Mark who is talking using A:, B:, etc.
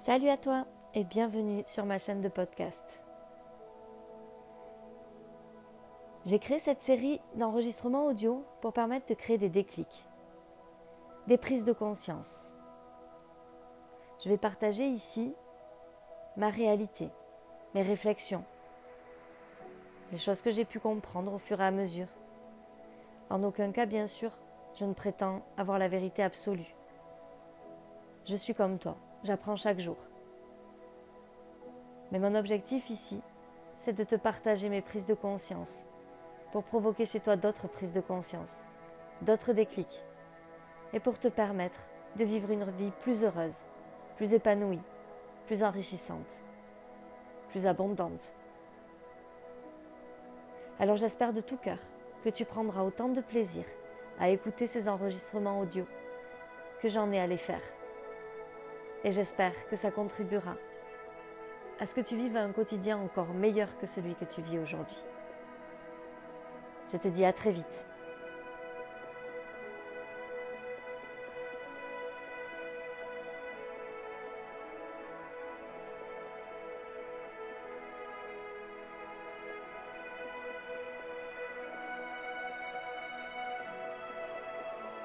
A: Salut à toi et bienvenue sur ma chaîne de podcast. J'ai créé cette série d'enregistrements audio pour permettre de créer des déclics, des prises de conscience. Je vais partager ici ma réalité, mes réflexions, les choses que j'ai pu comprendre au fur et à mesure. En aucun cas, bien sûr, je ne prétends avoir la vérité absolue. Je suis comme toi, j'apprends chaque jour. Mais mon objectif ici, c'est de te partager mes prises de conscience pour provoquer chez toi d'autres prises de conscience, d'autres déclics, et pour te permettre de vivre une vie plus heureuse, plus épanouie, plus enrichissante, plus abondante. Alors j'espère de tout cœur que tu prendras autant de plaisir à écouter ces enregistrements audio que j'en ai à les faire et j'espère que ça contribuera à ce que tu vives un quotidien encore meilleur que celui que tu vis aujourd'hui. Je te dis à très vite